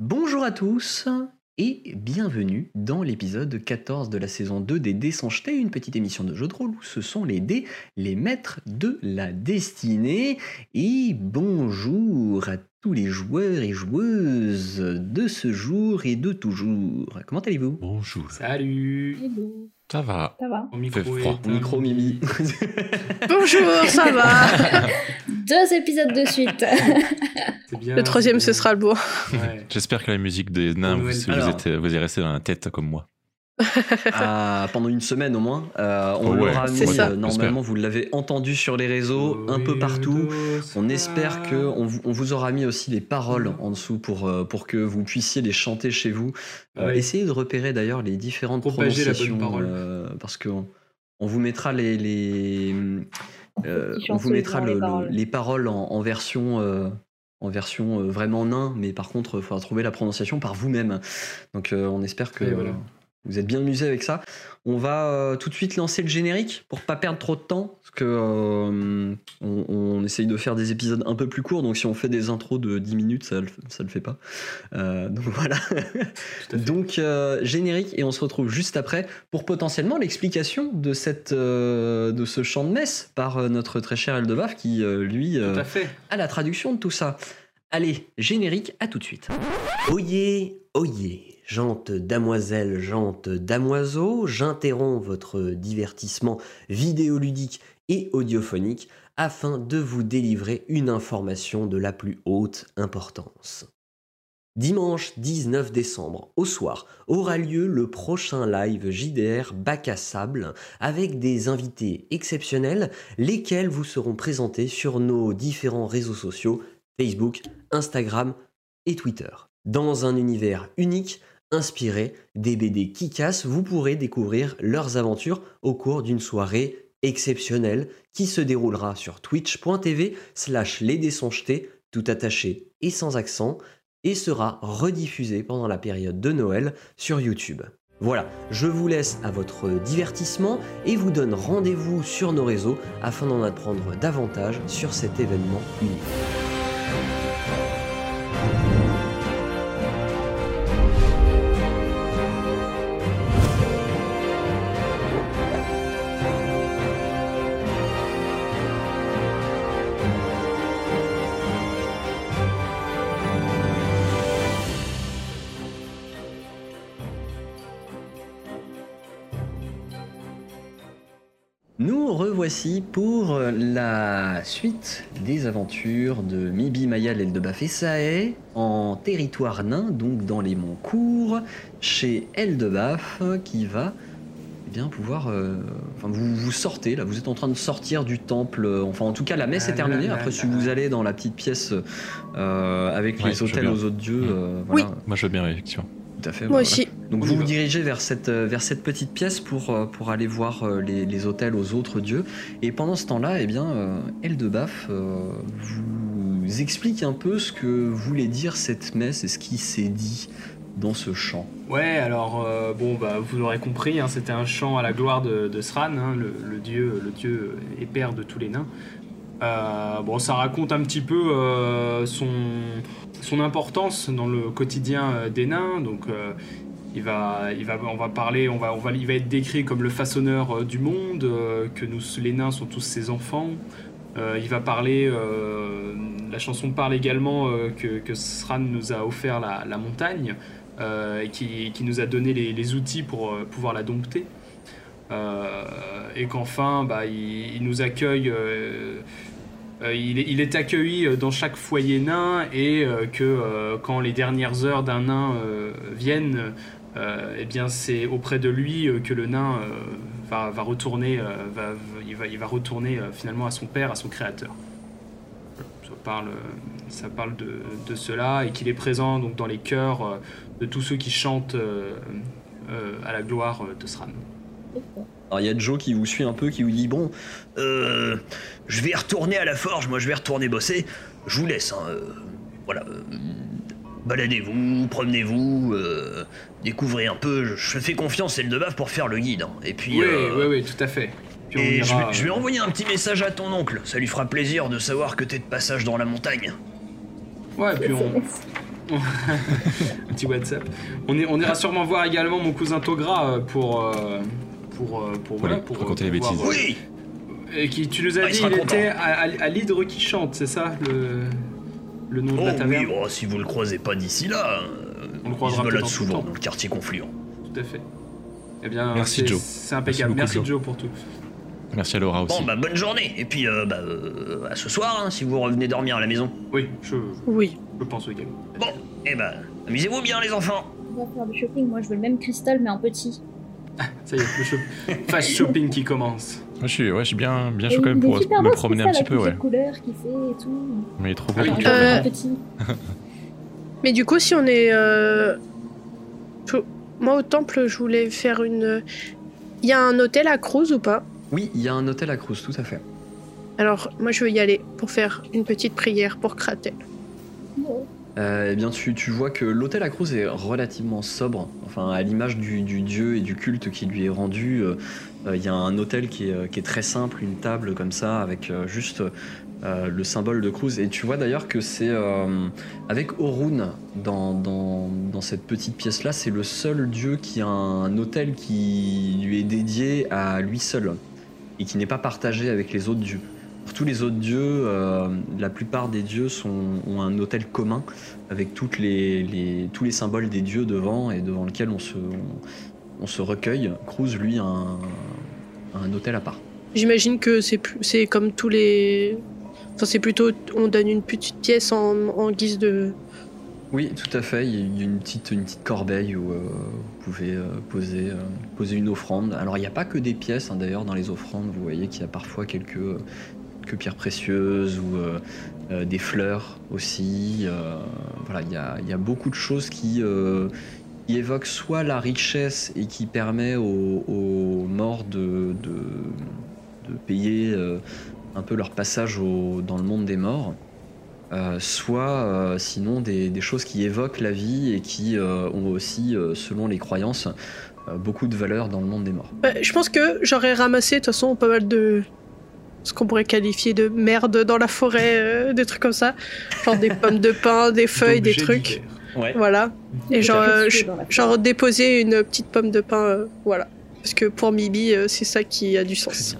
Bonjour à tous et bienvenue dans l'épisode 14 de la saison 2 des Dés sans jeter, une petite émission de jeu de rôle où ce sont les dés, les maîtres de la destinée. Et bonjour à tous les joueurs et joueuses de ce jour et de toujours. Comment allez-vous? Bonjour. Salut Hello. Ça va. Ça va. Mon micro Fait froid. Micro Mimi. Bonjour, ça va Deux épisodes de suite. Bien. Le troisième, ce sera le. Ouais. J'espère que la musique des nains, vous, vous, Alors. êtes, vous est restée dans la tête comme moi. Ah, pendant une semaine au moins. Euh, on Oh ouais, l'aura mis, ça. euh, normalement, vous l'avez entendu sur les réseaux, un peu partout. On espère que on, vous- on vous aura mis aussi les paroles en dessous pour, euh, pour que vous puissiez les chanter chez vous. Euh, Ouais. Essayez de repérer d'ailleurs les différentes Propager la bonne prononciations parole. euh, parce que on, on vous mettra les, euh, on vous mettra le- les le- paroles. les paroles en, en version euh, en version vraiment nain, mais par contre il faudra trouver la prononciation par vous-même. Donc euh, on espère que voilà. Vous êtes bien amusés avec ça. On va euh, tout de suite lancer le générique pour pas perdre trop de temps, parce que euh, on, on essaye de faire des épisodes un peu plus courts, donc si on fait des intros de 10 minutes, ça le, ça le fait pas. Euh, donc voilà. Donc générique, et on se retrouve juste après pour potentiellement l'explication de, cette, de ce chant de messe par notre très cher Eldebaf, qui lui Tout à fait. a la traduction de tout ça. Allez, générique, à tout de suite. Oyez, oyez, jante damoiselle, jante damoiseau, j'interromps votre divertissement vidéoludique et audiophonique afin de vous délivrer une information de la plus haute importance. Dimanche 19 décembre, au soir, aura lieu le prochain live JDR Bac à sable avec des invités exceptionnels, lesquels vous seront présentés sur nos différents réseaux sociaux Facebook, Instagram et Twitter. Dans un univers unique, inspiré des BD Kikas, vous pourrez découvrir leurs aventures au cours d'une soirée exceptionnelle qui se déroulera sur twitch.tv slash les tout attaché et sans accent, et sera rediffusée pendant la période de Noël sur YouTube. Voilà, je vous laisse à votre divertissement et vous donne rendez-vous sur nos réseaux afin d'en apprendre davantage sur cet événement unique. Revoici pour la suite des aventures de Mibi, Mayal, Eldebaf et Sae en territoire nain, donc dans les monts courts, chez Eldebaf qui va eh bien pouvoir. euh, enfin, vous, vous sortez là, vous êtes en train de sortir du temple. euh, Enfin, en tout cas, la messe est Ah terminée. là Après, là si là vous là. allez dans la petite pièce euh, avec Ouais, les hôtels aux autres dieux, Mm. euh, Oui. Moi, je veux bien, effectivement. tout à fait. Moi voilà. aussi. Donc On vous vous dirigez vers cette, euh, vers cette petite pièce pour, euh, pour aller voir euh, les, les hôtels aux autres dieux. Et pendant ce temps-là, eh bien, Eldebaf vous explique un peu ce que voulait dire cette messe et ce qui s'est dit dans ce chant. Ouais, alors euh, bon, bah, vous l'aurez compris, hein, c'était un chant à la gloire de, de Sran, hein, le, le dieu, le dieu et père de tous les nains. Euh, bon, ça raconte un petit peu euh, son, son importance dans le quotidien des nains. Donc, il va, il va, on va parler, on va, on va, il va être décrit comme le façonneur euh, du monde, euh, que nous, les nains sont tous ses enfants. Euh, il va parler, la chanson parle également que, que Sran nous a offert la, montagne qui, qui nous a donné les, outils pour pouvoir la dompter. Et qu'enfin, bah, il, nous accueille. il, est, il est accueilli dans chaque foyer nain et que quand les dernières heures d'un nain viennent, eh bien c'est auprès de lui euh, que le nain euh, va, retourner, euh, va, il, va, retourner euh, finalement à son père, à son créateur. Ça parle, de, cela et qu'il est présent donc dans les cœurs euh, de tous ceux qui chantent euh, euh, à la gloire euh, de Sran. Alors il y a Joe qui vous suit un peu, qui vous dit bon, euh, je vais retourner à la forge, moi je vais retourner bosser. Je vous laisse, hein, euh, voilà. euh, baladez-vous, promenez-vous, euh, découvrez un peu. Je, je fais confiance à Eldebaf pour faire le guide. hein. Et puis, Oui, euh, oui, oui, tout à fait. Puis et je, ira, vais, je vais euh, envoyer un petit message à ton oncle. Ça lui fera plaisir de savoir que t'es de passage dans la montagne. Ouais, puis on, un petit WhatsApp. On, est, on ira sûrement voir également mon cousin Togra pour. pour, pour, voilà, pour raconter les bêtises. Oui Et qui, tu nous as Ah, dit, il était à, à, à l'hydre qui chante, c'est ça le, le nom de Oh la oui, taverne oh, si vous le croisez pas d'ici là, euh, On le il croisera se balade souvent dans le quartier confluent. Tout à fait. Eh bien, Merci, Joe. C'est impeccable. Merci Joe pour tout. Merci à Laura aussi. Bon, bah bonne journée, et puis euh, bah, euh, à ce soir, hein, si vous revenez dormir à la maison. Oui, je, Oui. je pense également. Bon, et bah, amusez-vous bien les enfants On va faire du shopping. Moi, je veux le même cristal, mais en petit. Ça y est, le shop- fast shopping qui commence. Moi, je suis, ouais, je suis bien, bien chaud quand même pour me promener un petit peu, ouais. couleurs qu'il fait et tout. Mais il est trop beau. Ah Euh. Mais du coup, si on est. euh, Moi, au temple, je voulais faire une. Il y a un hôtel à Cruz ou pas? Oui, il y a un hôtel à Cruz, tout à fait. Alors, moi, je veux y aller pour faire une petite prière pour Kratel. Euh, eh bien, tu, tu vois que l'hôtel à Cruz est relativement sobre. Enfin, à l'image du, du dieu et du culte qui lui est rendu, euh, euh, il y a un hôtel qui est, euh, qui est très simple, une table comme ça, avec euh, juste euh, le symbole de Cruz. Et tu vois d'ailleurs que c'est euh, avec Orun dans, cette petite pièce-là, c'est le seul dieu qui a un hôtel qui lui est dédié à lui seul et qui n'est pas partagé avec les autres dieux. Tous les autres dieux, euh, la plupart des dieux ont un hôtel commun avec tous les symboles des dieux devant et devant lequel on se, on se recueille. Cruz, lui, a un, a un hôtel à part. J'imagine que c'est comme tous les. Enfin, c'est plutôt. On donne une petite pièce en, en guise de. Oui, tout à fait. Il y a une petite, une petite corbeille où euh, vous pouvez euh, poser, euh, poser une offrande. Alors, il n'y a pas que des pièces, hein, d'ailleurs, dans les offrandes. Vous voyez qu'il y a parfois quelques, quelques pierres précieuses ou des fleurs aussi. Voilà, il y a, il y a beaucoup de choses qui, qui évoquent soit la richesse et qui permet aux, aux morts de, de, de payer euh, un peu leur passage au- dans le monde des morts. Euh, soit euh, sinon des, des choses qui évoquent la vie et qui euh, ont aussi, euh, selon les croyances, euh, beaucoup de valeur dans le monde des morts. Ouais, je pense que j'aurais ramassé, de toute façon, pas mal de. Ce qu'on pourrait qualifier de merde dans la forêt, euh, des trucs comme ça. Genre des pommes de pin, des feuilles, des trucs. Ouais. Voilà. Et genre, euh, je- genre déposer une petite pomme de pin, euh, voilà. Parce que pour Mibi, euh, c'est ça qui a du sens.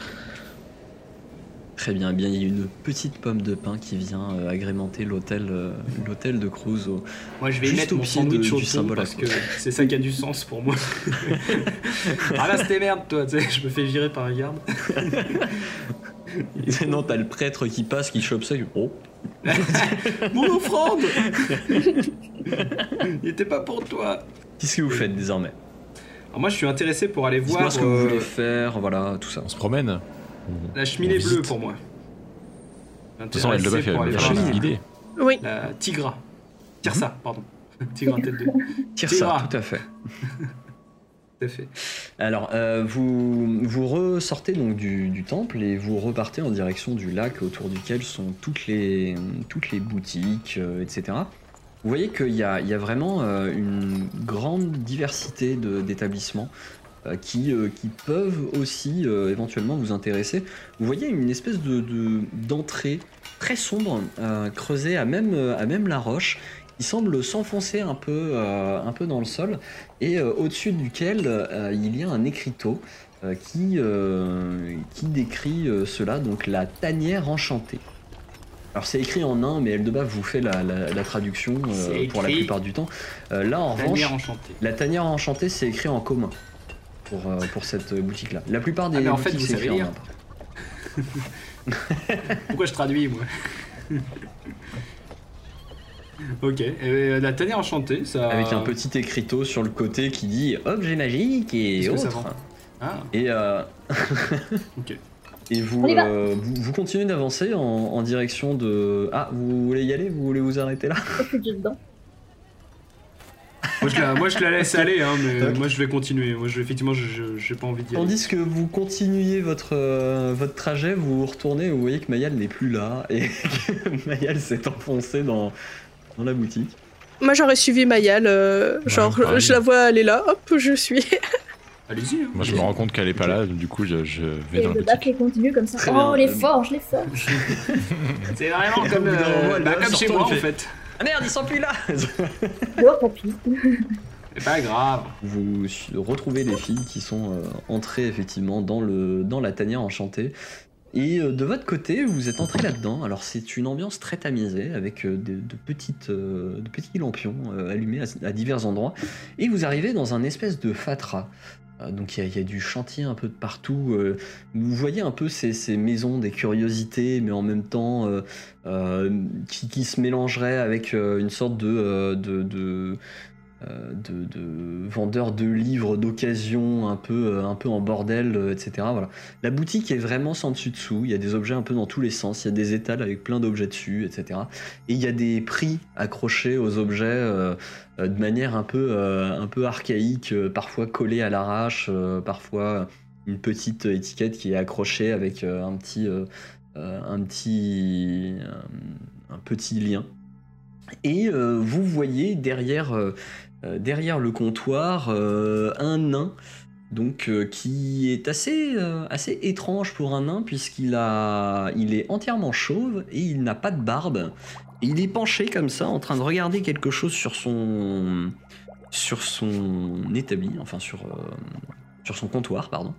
Très bien, eh bien il y a une petite pomme de pin qui vient euh, agrémenter l'hôtel euh, l'hôtel de Cruz. au- Moi, je vais y Juste mettre au mon pied de- du symbole parce que c'est ça qui a du sens pour moi. ah là, c'était merde, toi. Je me fais virer par un garde. non, t'as le prêtre qui passe, qui chope ça. qui- Oh, Mon offrande Il était pas pour toi. qu'est-ce que vous faites désormais? Alors moi, je suis intéressé pour aller voir ce que vous euh, voulez faire, voilà, tout ça. On se promène. la cheminée bleue pour moi. De toute façon, elle de Intéressé elle pour me aller fait voir une la- idée. Oui. La Tigra. Tirsa, pardon. Tigra tête de. Ça, tout à fait. Alors, euh, vous, ressortez donc du, temple et vous repartez en direction du lac autour duquel sont toutes les, boutiques, euh, etc. Vous voyez qu'il y a, vraiment euh, une grande diversité d'établissements qui, peuvent aussi éventuellement vous intéresser. Vous voyez une espèce de de- d'entrée très sombre creusée à même la roche qui semble s'enfoncer un peu, euh, un peu dans le sol et euh, au-dessus duquel euh, il y a un écriteau qui, qui décrit cela, donc la tanière enchantée. Alors c'est écrit en nain, mais Eldebaf vous fait la, la- la traduction pour la plupart du temps. Là en revanche, Tanière enchantée. la tanière enchantée c'est écrit en commun pour, pour cette boutique-là. La plupart des Ah, mais en fait, boutiques vous c'est savez en lire. Pourquoi je traduis, moi? Ok, euh, la tanière enchantée, ça. Avec un petit écriteau sur le côté qui dit objet magique et ça autres. vend? Ah, Et, euh, et vous, euh, vous, vous continuez d'avancer en, en direction de. Ah, vous voulez y aller? Vous voulez vous arrêter là Je suis déjà dedans. Moi je, la, moi, je la laisse aller, hein, mais moi, je vais continuer. Moi, je, effectivement, je- pas envie d'y aller. Tandis que vous continuez votre, euh, votre trajet, vous vous retournez et vous voyez que Mayal n'est plus là et que Mayal s'est enfoncé dans, dans la boutique. Moi, j'aurais suivi Mayal. euh, Ouais, genre, pareil. je la vois aller là, hop, je suis. Allez-y. hein. Moi, je me rends compte qu'elle est pas là, du coup, je, je vais Et dans la le bac boutique. les continue comme ça. Très oh, bien. les forges, les forges. C'est vraiment Et comme, euh, elle bah, comme chez moi, en fait- fait. Ah merde, ils sont plus là Oh, papy. C'est pas grave. Vous retrouvez les filles qui sont euh, entrées effectivement dans, le, dans la tanière enchantée. Et euh, de votre côté, vous êtes entrés là-dedans. Alors c'est une ambiance très tamisée avec euh, de, petites, euh, de petits lampions allumés à, divers endroits. Et vous arrivez dans un espèce de fatras. Donc il y, a- du chantier un peu de partout. vous voyez un peu ces, maisons des curiosités, mais en même temps qui, se mélangeraient avec une sorte de, de, de vendeurs de livres d'occasion un peu, euh, un peu en bordel, euh, etc. Voilà. La boutique est vraiment sans dessus dessous. Il y a des objets un peu dans tous les sens. Il y a des étals avec plein d'objets dessus, etc. Et il y a des prix accrochés aux objets euh, euh, de manière un peu, euh, archaïque, euh, parfois collés à l'arrache, euh, parfois une petite étiquette qui est accrochée avec euh, un petit, euh, euh, lien. Et euh, vous voyez derrière, euh, euh, derrière le comptoir euh, un nain donc euh, qui est assez, euh, assez étrange pour un nain puisqu'il a, il est entièrement chauve et il n'a pas de barbe. Il est penché comme ça en train de regarder quelque chose sur son, sur son établi, enfin sur, euh, sur son comptoir, pardon.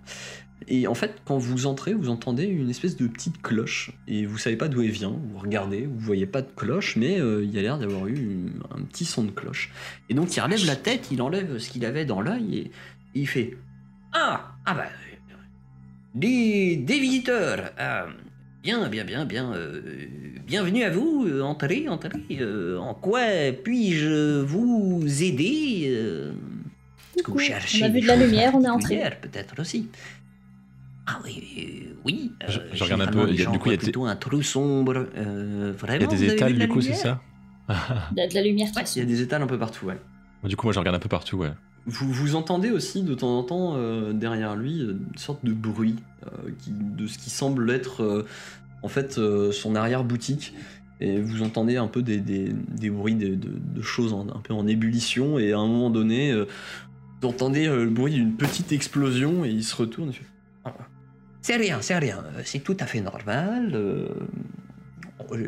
Et en fait, quand vous entrez, vous entendez une espèce de petite cloche et vous savez pas d'où elle vient. Vous regardez, vous voyez pas de cloche, mais euh, il y a l'air d'avoir eu une- un petit son de cloche. Et donc il relève la tête, il enlève ce qu'il avait dans l'œil et, et il fait Ah Ah bah. euh, Des, des visiteurs ah, Bien, bien, bien, bien. euh, bienvenue à vous. euh, entrez, entrez. euh, en quoi puis-je vous aider euh, Est-ce que vous Coucou. cherchez On a vu de la lumière, on est entré. Peut-être aussi. Ah oui, euh, oui. euh, Je- je regarde un peu, il y a- du coup, il y a plutôt un trou sombre. euh, Il y a des étals, du coup, c'est ça Il y a de la lumière qui Ouais, il y a des étals un peu partout, ouais. Du coup, moi, je regarde un peu partout, ouais. Vous, vous entendez aussi de temps en temps euh, derrière lui une sorte de bruit euh, qui, de ce qui semble être euh, en fait euh, son arrière-boutique. Et vous entendez un peu des, des- des bruits de, de- de choses en- un peu en ébullition. Et à un moment donné, euh, vous entendez euh, le bruit d'une petite explosion et il se retourne. fait, C'est rien, c'est rien, euh, c'est tout à fait normal. euh,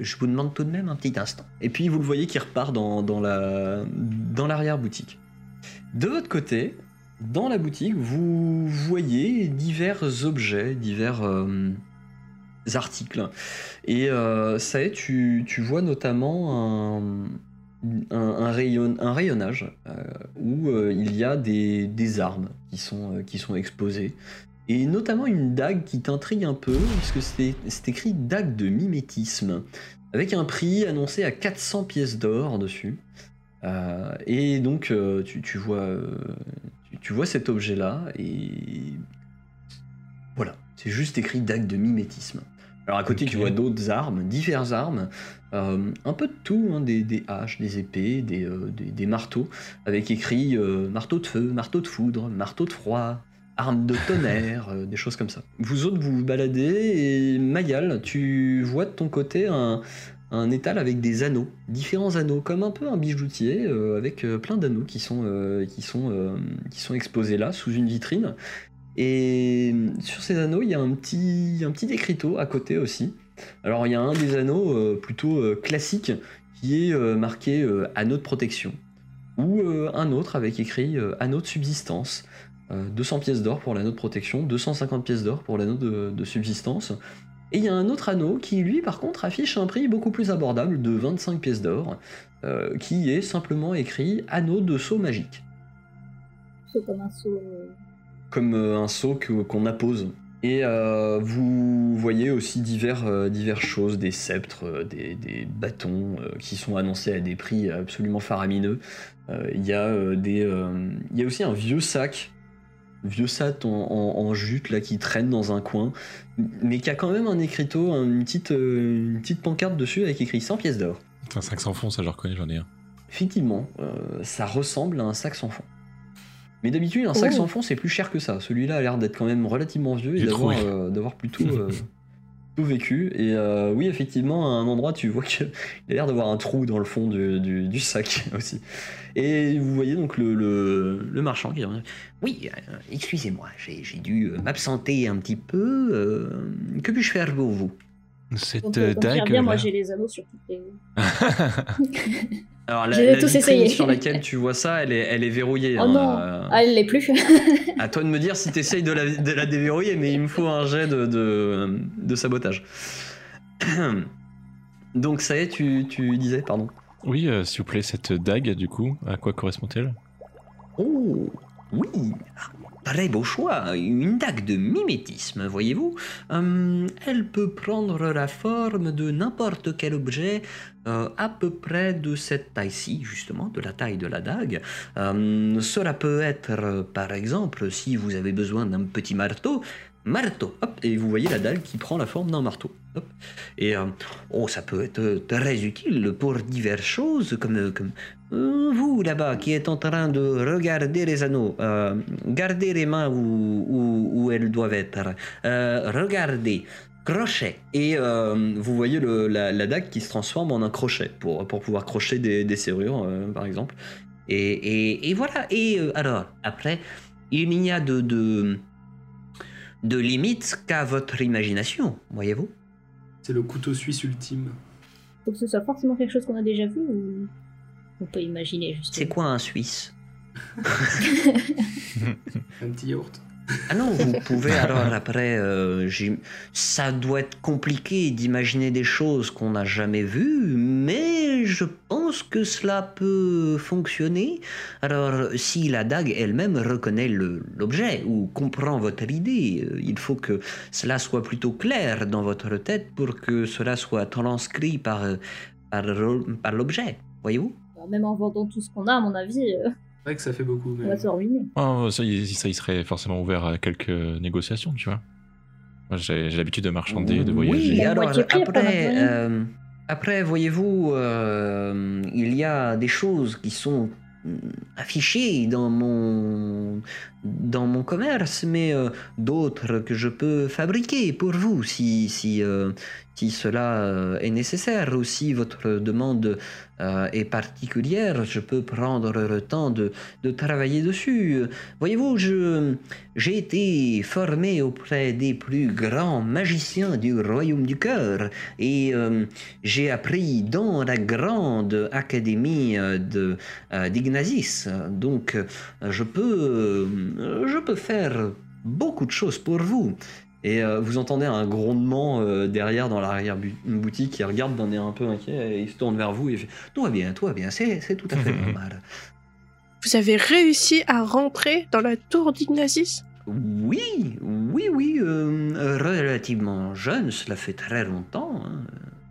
je vous demande tout de même un petit instant. Et puis vous le voyez qui repart dans, dans la dans l'arrière-boutique. De votre côté, dans la boutique, vous voyez divers objets, divers euh, articles. Et ça est, tu, tu vois notamment un, un, rayon- un rayonnage où il y a des, des armes qui sont, qui sont exposées. Et notamment une dague qui t'intrigue un peu, puisque c'est c'est écrit dague de mimétisme, avec un prix annoncé à 400 pièces d'or dessus. Euh, et donc, euh, tu, tu vois, euh, tu, tu vois cet objet-là, et voilà, c'est juste écrit dague de mimétisme. Alors à côté, tu vois d'autres armes, diverses armes, un peu de tout, hein, des, des haches, des épées, des, des, des marteaux, avec écrit marteau de feu, marteau de foudre, marteau de froid, arme de tonnerre, euh, des choses comme ça. Vous autres, vous vous baladez, et Mayal, tu vois de ton côté un, étal avec des anneaux, différents anneaux, comme un peu un bijoutier, euh, avec euh, plein d'anneaux qui sont, exposés là, sous une vitrine. Et sur ces anneaux, il y a un petit, un écriteau à côté aussi. Alors il y a un des anneaux plutôt classique qui est marqué anneau de protection, ou un autre avec écrit anneau de subsistance. Euh, 200 pièces d'or pour l'anneau de protection, 250 pièces d'or pour l'anneau de, de subsistance. Et il y a un autre anneau qui, lui, par contre, affiche un prix beaucoup plus abordable de 25 pièces d'or, euh, qui est simplement écrit anneau de saut magique, C'est comme un saut. euh, comme euh, un saut qu'on appose. Et euh, vous voyez aussi divers, euh, diverses choses, des sceptres, euh, des, des bâtons euh, qui sont annoncés à des prix absolument faramineux. Euh, y, euh, euh, il y a aussi un vieux sac, vieux sac en, en- en jute là qui traîne dans un coin, mais qui a quand même un écriteau, une petite, euh, une petite pancarte dessus avec écrit 100 pièces d'or. Enfin, 500 fonds, ça, je reconnais, j'en ai un. Effectivement, euh, ça ressemble à un sac sans fond. Mais d'habitude, un sac Oh. sans fond, c'est plus cher que ça. Celui-là a l'air d'être quand même relativement vieux et d'avoir euh, d'avoir plutôt, plutôt vécu. Et euh, oui, effectivement, à un endroit, tu vois qu'il a l'air d'avoir un trou dans le fond du, du- sac aussi. Et vous voyez donc le, le- le marchand qui dit Oui, euh, excusez-moi, j'ai dû euh, m'absenter un petit peu. que puis-je faire pour vous? Cette Donc, euh, euh, dague. bien, moi là. j'ai les anneaux sur toutes les. Alors la, la tous vitrine sur laquelle tu vois ça, elle est, elle est verrouillée. Oh hein, non euh, Ah, elle l'est plus À toi de me dire si tu essayes de la, de la déverrouiller, mais il me faut un jet de, de, de sabotage. Donc ça y est, tu, tu disais, pardon. Oui, euh, s'il vous plaît, cette dague, du coup, à quoi correspond-elle? Oh, oui, très beau choix. Une dague de mimétisme, voyez-vous. Hum, elle peut prendre la forme de n'importe quel objet euh, à peu près de cette taille-ci, justement, de la taille de la dague. Hum, cela peut être, euh, par exemple, si vous avez besoin d'un petit marteau, marteau, hop, et vous voyez la dague qui prend la forme d'un marteau. Et euh, oh, ça peut être très utile pour diverses choses, comme, euh, vous là-bas qui êtes en train de regarder les anneaux, euh, gardez les mains où, où- elles doivent être. Euh, regardez, crochet. Et euh, vous voyez la, la dague qui se transforme en un crochet pour, pour pouvoir crocher des, serrures, euh, par exemple. Et, et- voilà. Et euh, alors, après, il n'y a de, de limite qu'à votre imagination, voyez-vous? C'est le couteau suisse ultime. Faut que ce soit forcément quelque chose qu'on a déjà vu ou on peut imaginer juste. C'est quoi un Suisse? Un petit yaourt. Ah non, vous pouvez alors après, euh, j'ai- ça doit être compliqué d'imaginer des choses qu'on n'a jamais vues, mais je pense que cela peut fonctionner. Alors si la dague elle-même reconnaît l'objet ou comprend votre idée, euh, il faut que cela soit plutôt clair dans votre tête pour que cela soit transcrit par, euh, par, par l'objet, voyez-vous? Même en vendant tout ce qu'on a, à mon avis, euh, C'est vrai que ça fait beaucoup. on mais- va se ruiner. Oh, ça, il, ça, il serait forcément ouvert à quelques négociations, tu vois. Moi, j'ai j'ai l'habitude de marchander, de voyager. Oui, alors après, euh, après voyez-vous, euh, il y a des choses qui sont mm, affichées dans mon, dans mon commerce, mais euh, d'autres que je peux fabriquer pour vous si, si, euh, si cela est nécessaire ou si votre demande euh, est particulière, je peux prendre le temps de, de travailler dessus. Voyez-vous, j'ai été formé auprès des plus grands magiciens du royaume du cœur et euh, j'ai appris dans la grande académie euh, de euh, d'Ignazis. Donc, je peux, je peux faire beaucoup de choses pour vous. Et euh, vous entendez un grondement euh, derrière dans l'arrière-boutique qui regarde d'un air un peu inquiet et il se tourne vers vous et fait Tout va bien, tout va bien, c'est tout à fait normal. Vous avez réussi à rentrer dans la tour d'Ignazis Oui, oui, oui, euh, relativement jeune, cela fait très longtemps. hein.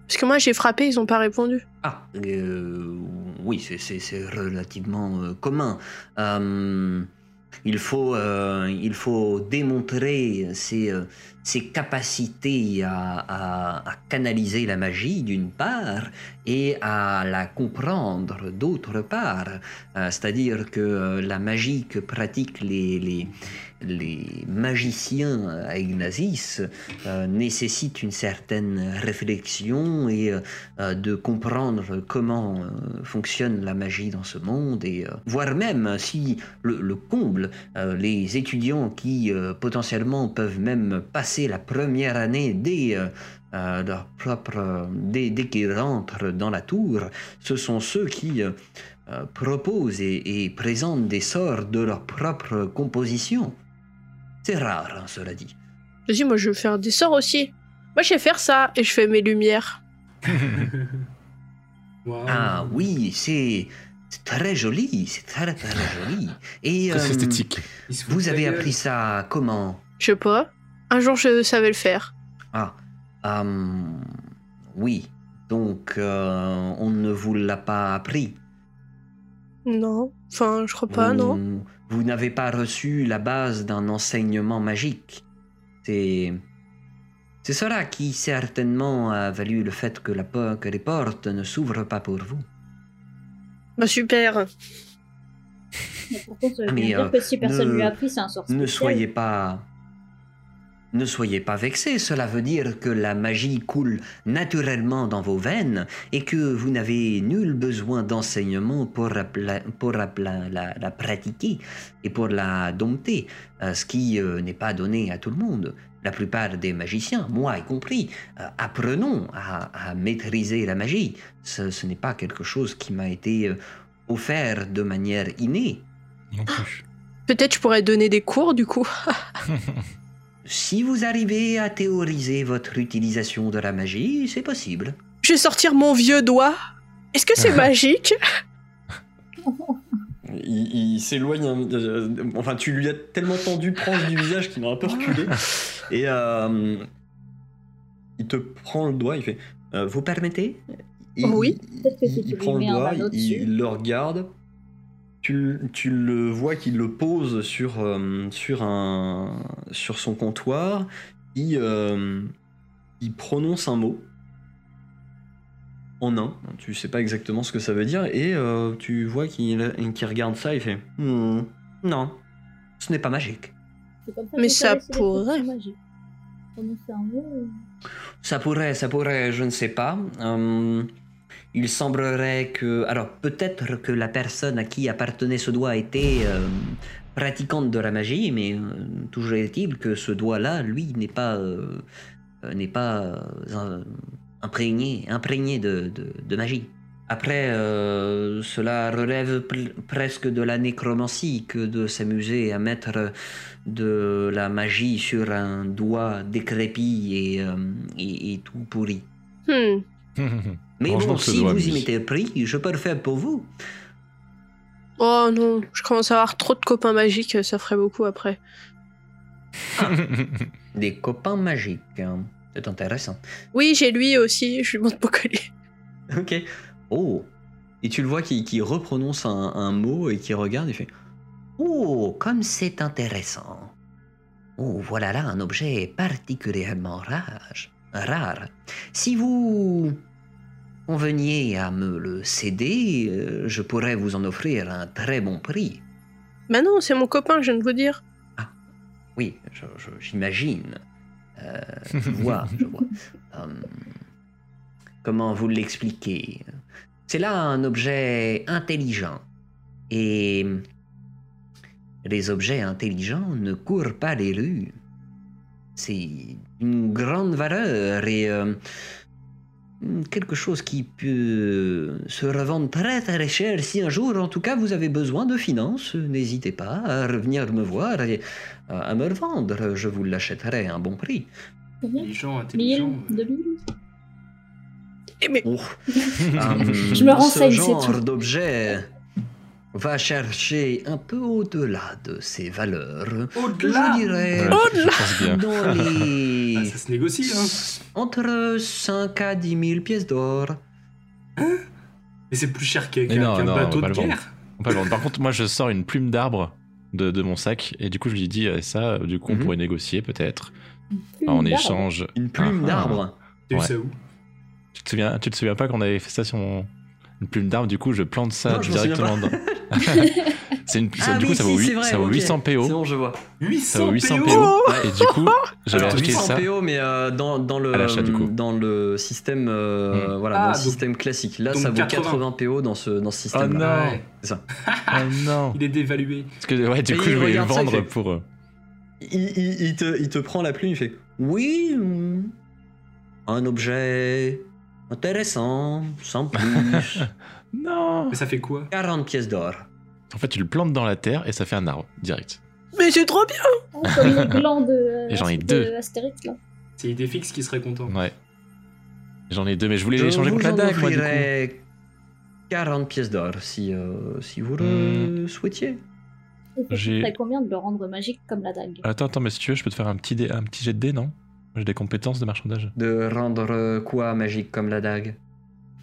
Parce que moi j'ai frappé, ils ont pas répondu. Ah, euh, oui, c'est- relativement euh, commun. Euh, il, faut, euh, il faut démontrer ses, euh, ses capacités à, canaliser la magie d'une part et à la comprendre d'autre part. Euh, C'est-à-dire que euh, la magie que pratiquent les, magiciens à Ignazis euh, nécessite une certaine réflexion et de comprendre comment fonctionne la magie dans ce monde et voire même si le, le comble, les étudiants qui potentiellement peuvent même passer la première année dès euh, euh, leur propre euh, dès, dès qu'ils rentrent dans la tour, ce sont ceux qui euh, proposent et, et présentent des sorts de leur propre composition. C'est rare, hein, cela dit. Je dis, moi je veux faire des sorts aussi. Moi je sais faire ça et je fais mes lumières. Ah oui, c'est c'est très joli, c'est très très joli. Et euh, esthétique. Vous avez appris ça comment? Je sais pas. Un jour je savais le faire. Ah, hum, oui. Donc euh, on ne vous l'a pas appris? Non. Enfin, je crois pas, vous, non. Vous n'avez pas reçu la base d'un enseignement magique? C'est c'est cela qui certainement a valu le fait que, la que les portes ne s'ouvrent pas pour vous. Bah super. Mais pourtant, ça veut Ah, bien mais, dire euh, que si personne ne- lui a appris, c'est un sort Ne soyez pas. Ne soyez pas vexés, cela veut dire que la magie coule naturellement dans vos veines et que vous n'avez nul besoin d'enseignement pour, la, pour la, la- la pratiquer et pour la dompter, euh, ce qui euh, n'est pas donné à tout le monde. la plupart des magiciens, moi y compris, euh, apprenons à, à maîtriser la magie. Ce, ce n'est pas quelque chose qui m'a été offert de manière innée. Non plus. Peut-être je pourrais donner des cours du coup. Si vous arrivez à théoriser votre utilisation de la magie, c'est possible. Je vais sortir mon vieux doigt. Est-ce que c'est magique Il, il s'éloigne, un- euh, enfin tu lui as tellement tendu proche du visage qu'il a un peu reculé. Et euh, il te prend le doigt, il fait euh, Vous permettez? Il- Oui. il- prend le doigt, il le regarde. Tu, tu le vois qu'il le pose sur, euh, sur, un, sur son comptoir. Il, euh, il prononce un mot en un. Tu sais pas exactement ce que ça veut dire. Et euh, tu vois qu'il qu'il regarde ça et fait Hmm, Non, ce n'est pas magique. Mais ça pourrait. Ça pourrait, ça pourrait, je ne sais pas. Il semblerait que... Alors, peut-être que la personne à qui appartenait ce doigt était euh, pratiquante de la magie, mais euh, toujours est-il que ce doigt-là, lui, n'est pas... euh, euh, n'est pas euh, imprégné, imprégné de, de- de magie. Après, euh, cela relève pr- presque de la nécromancie que de s'amuser à mettre de la magie sur un doigt décrépit et, euh, et- et tout pourri. Hmm. Mais bon, si vous y mettez pris, je peux le faire pour vous. Oh non, je commence à avoir trop de copains magiques, ça ferait beaucoup après. Des copains magiques. hein. C'est intéressant. Oui, j'ai lui aussi, je lui montre mon collier. Ok. Oh. Et tu le vois qui, qui reprononce un, un mot et qui regarde et fait Oh, comme c'est intéressant. Oh, voilà là un objet particulièrement rare. Rare. Si vous conveniez à me le céder, euh, je pourrais vous en offrir un très bon prix. Bah non, c'est mon copain, je viens de vous dire. Oui, je- je- j'imagine. Euh, je vois, je vois. Hum, comment vous l'expliquer C'est là un objet intelligent. Et les objets intelligents ne courent pas les rues. C'est une grande valeur et euh, quelque chose qui peut se revendre très très cher. Si un jour, en tout cas, vous avez besoin de finances, n'hésitez pas à revenir me voir et à me le vendre. Je vous l'achèterai à un bon prix. combien Intelligent, Mille intelligent. de l'huile Eh, mais Oh. Euh, Je me renseigne, Ce c'est genre tout. d'objet va chercher un peu au-delà de ses valeurs. Au-delà Je dirais Ouais, bien. dans les... Ah, Ça se négocie, hein. Entre 5 à 10 000 pièces d'or. Mais c'est plus cher qu'un on bateau de guerre. Par contre, moi, je sors une plume d'arbre de, de mon sac et du coup, je lui dis euh, ça. Du coup, on Mhm. pourrait négocier peut-être en échange. Une plume Ah, ah. d'arbre. T'as eu Ouais. ça où? Tu te souviens, tu te souviens pas qu'on avait fait ça sur mon- une plume d'arbre? Du coup, je plante ça Non, directement dans. c'est une. ça- Ah du coup, ça si, vaut, huit- c'est vrai, ça vaut ok. 800 PO. C'est bon, je vois. 800 Ça vaut 800 PO. PO. Et du coup, j'avais acheté 800 ça. PO, mais euh, dans, dans le coup. dans le système euh, Hmm. voilà Ah, dans le donc- système classique. Là, ça vaut 80. 80 PO dans ce dans ce Oh système. non Ouais. C'est ça. Oh non Il est dévalué. Parce que, ouais, du Et coup, je voulais le ça, vendre fait- pour. euh, Il, il- il te, il te prend la plume, il fait Oui, hmm, un objet intéressant, sans plus. Non Mais ça fait quoi 40 pièces d'or. En fait, tu le plantes dans la terre et ça fait un arbre, direct. Mais c'est trop bien Oh, comme les glands de, euh, Et j'en ai de deux. Astérix, là. C'est Idéfix qui serait content. Ouais. J'en ai deux, mais je voulais Je échanger contre la dague, moi, du coup. offrirai 40 pièces d'or si, euh, si vous le souhaitiez. Et ça J'ai- combien de le rendre magique comme la dague Attends, attends, mais si tu veux, je peux te faire un petit, dé- un petit jet de dés, non? J'ai des compétences de marchandage. De rendre euh, quoi magique comme la dague?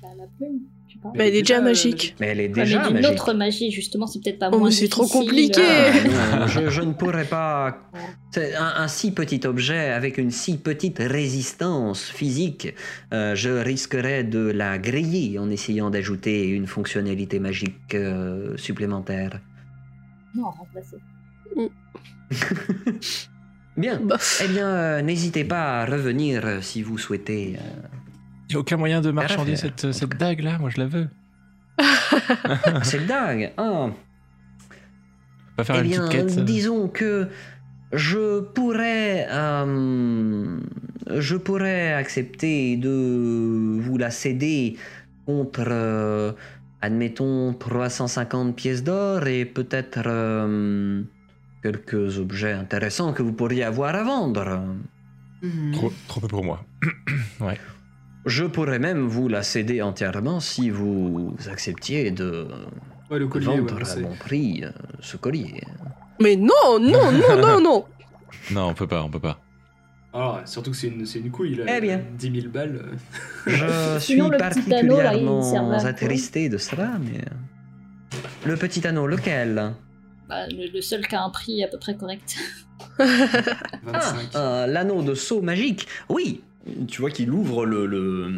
Bah, La plume, sais pas. Mais elle est déjà euh, magique. Mais elle est Ouais, déjà mais d'une magique. autre magie, justement, c'est peut-être pas Oh, mais c'est trop compliqué. euh, Ah, non, je, je ne pourrais pas. C'est un, un si petit objet avec une si petite résistance physique, euh, je risquerais de la griller en essayant d'ajouter une fonctionnalité magique euh, supplémentaire. Non, remplacer. Bien. Bof. Eh bien, euh, n'hésitez pas à revenir si vous souhaitez. Euh. Y a aucun moyen de marchander cette, cette dague là Moi, je la veux. Ah, C'est dingue. Ah. Pas faire Eh une bien, petite quête. disons que Je pourrais, euh, je pourrais accepter de vous la céder contre, euh, admettons, 350 pièces d'or et peut-être euh, quelques objets intéressants que vous pourriez avoir à vendre. Trop, trop peu pour moi. Je pourrais même vous la céder entièrement si vous acceptiez de Ouais, le collier, vendre ouais, à bon prix euh, ce collier. Mais non, non, non, non, non Non, on peut pas, on peut pas. Alors, surtout que c'est une, c'est une couille, là. Eh bien. 10 000 balles. euh. Je suis Sinon, anneau, là, particulièrement quoi attristé de cela, mais... Le petit anneau, lequel? Bah, le, le seul qui a un prix à peu près correct. 25. Ah, L'anneau de saut magique Oui tu vois qu'il ouvre le,